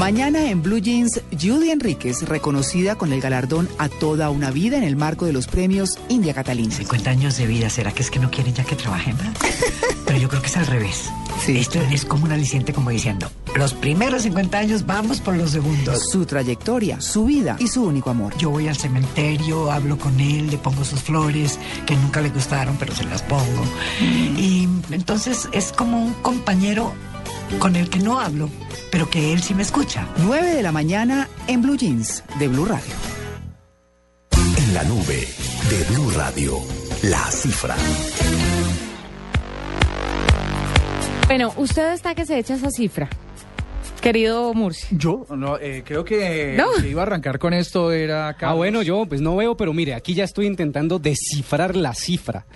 Mañana en Blue Jeans, Judy Enríquez, reconocida con el galardón a toda una vida en el marco de los premios India Catalina. 50 años de vida, ¿será que es que no quieren ya que trabajen más? Pero yo creo que es al revés. Sí. Esto es como un aliciente como diciendo, los primeros 50 años vamos por los segundos. Su trayectoria, su vida y su único amor. Yo voy al cementerio, hablo con él, le pongo sus flores, que nunca le gustaron, pero se las pongo. Y entonces es como un compañero con el que no hablo, pero que él sí me escucha. 9 de la mañana en Blue Jeans de Blue Radio. En la nube de Blue Radio, la cifra. Bueno, usted está que se echa esa cifra, querido Murcia. Yo no, eh, creo que No. el que iba a arrancar con esto era Ah, Carlos. bueno, yo pues no veo, pero mire, aquí ya estoy intentando descifrar la cifra.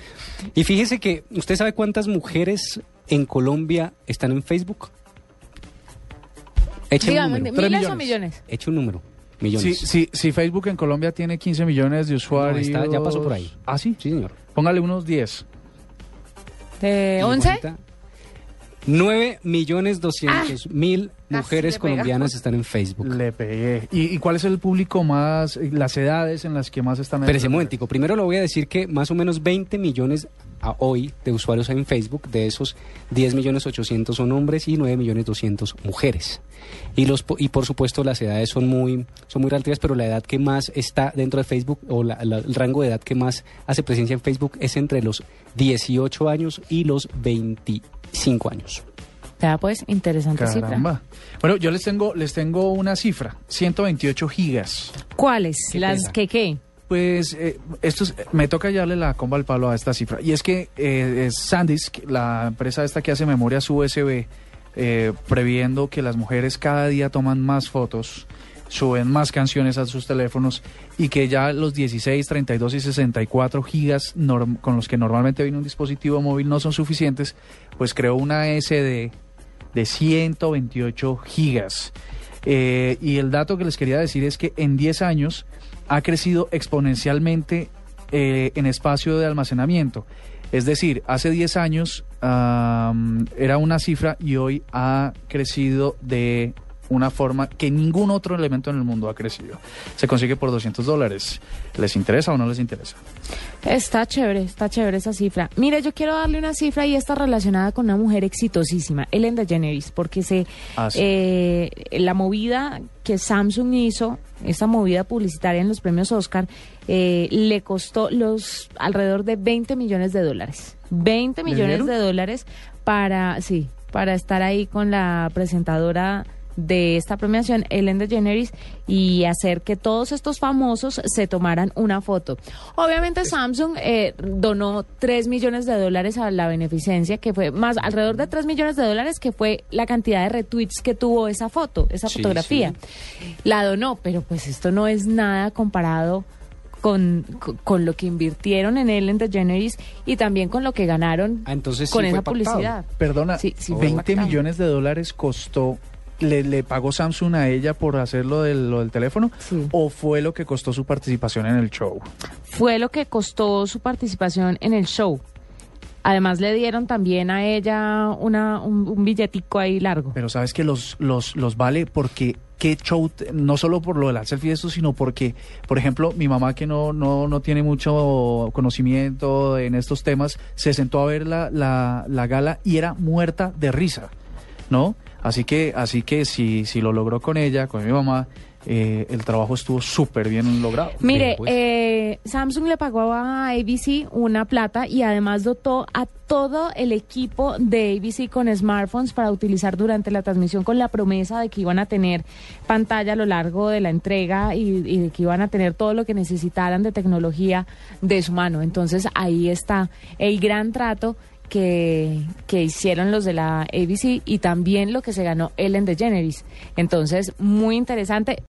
Y fíjese que, ¿usted sabe cuántas mujeres en Colombia están en Facebook? Eche un número. ¿miles Tres o millones. millones? Eche un número. Si, Millones. si, si Facebook en Colombia tiene 15 millones de usuarios. está- ya pasó por ahí. ¿Ah, sí? Sí, señor. Póngale unos 10. ¿De Y 11? ahorita, 9 millones 200 mil casi mujeres colombianas están en Facebook. Le pegué. ¿Y, y cuál es el público más, eh, las edades en las que más están? Espérese un momentico. Primero le voy a decir que más o menos 20 millones a hoy de usuarios en Facebook. De esos, 10 millones 800 son hombres y 9 millones 200 mujeres. Y, los, y por supuesto las edades son muy, son muy relativas, pero la edad que más está dentro de Facebook o la- la- el rango de edad que más hace presencia en Facebook es entre los 18 años y los 25 años. Ya pues, interesante cifra. Bueno, yo les tengo, les tengo una cifra. 128 gigas. ¿Cuáles? ¿Qué ¿Las pesa? que qué? Pues eh, esto es- me toca darle la comba al palo a esta cifra. Y es que eh, es SanDisk, la empresa esta que hace memorias USB, eh, previendo que las mujeres cada día toman más fotos, suben más canciones a sus teléfonos y que ya los 16, 32 y 64 gigas con los que normalmente viene un dispositivo móvil no son suficientes, pues creó una SD de 128 gigas. Eh, y el dato que les quería decir es que en 10 años ha crecido exponencialmente eh, en espacio de almacenamiento. Es decir, hace 10 años era una cifra y hoy ha crecido de una forma que ningún otro elemento en el mundo ha crecido. Se consigue por 200 dólares. ¿Les interesa o no les interesa? Está chévere, está chévere esa cifra. Mire, yo quiero darle una cifra y está relacionada con una mujer exitosísima, Ellen DeGeneres, porque se Ah, sí. eh, la movida que Samsung hizo, esa movida publicitaria en los premios Oscar, eh, le costó los alrededor de 20 millones de dólares. 20 ¿Le millones de dólares para, sí, para estar ahí con la presentadora de esta premiación, Ellen DeGeneres, y hacer que todos estos famosos se tomaran una foto. Obviamente Samsung eh, donó 3 millones de dólares a la beneficencia, que fue más alrededor de 3 millones de dólares, que fue la cantidad de retweets que tuvo esa foto, esa Sí, fotografía. La donó, pero pues esto no es nada comparado con, con, lo que invirtieron en Ellen DeGeneres y también con lo que ganaron Ah, entonces con sí esa pactado. publicidad. Perdona, Sí, sí fue 20 pactado. millones de dólares costó, le, le pagó Samsung a ella por hacer lo del, lo del teléfono Sí. o fue lo que costó su participación en el show? fue lo que costó su participación en el show. Además le dieron también a ella una, un, un billetico ahí largo. Pero sabes que los, los, los vale porque qué show, no solo por lo del selfie y esto, sino porque, por ejemplo, mi mamá que no, no, no tiene mucho conocimiento en estos temas, se sentó a ver la, la, la gala y era muerta de risa, ¿no? Así que, así que si, si lo logró con ella, con mi mamá, eh, el trabajo estuvo súper bien logrado. Mire, Bien, pues. eh, Samsung le pagó a ABC una plata y además dotó a todo el equipo de ABC con smartphones para utilizar durante la transmisión con la promesa de que iban a tener pantalla a lo largo de la entrega y, y de que iban a tener todo lo que necesitaran de tecnología de su mano. Entonces ahí está el gran trato que, que hicieron los de la ABC y también lo que se ganó Ellen DeGeneres. Entonces, muy interesante.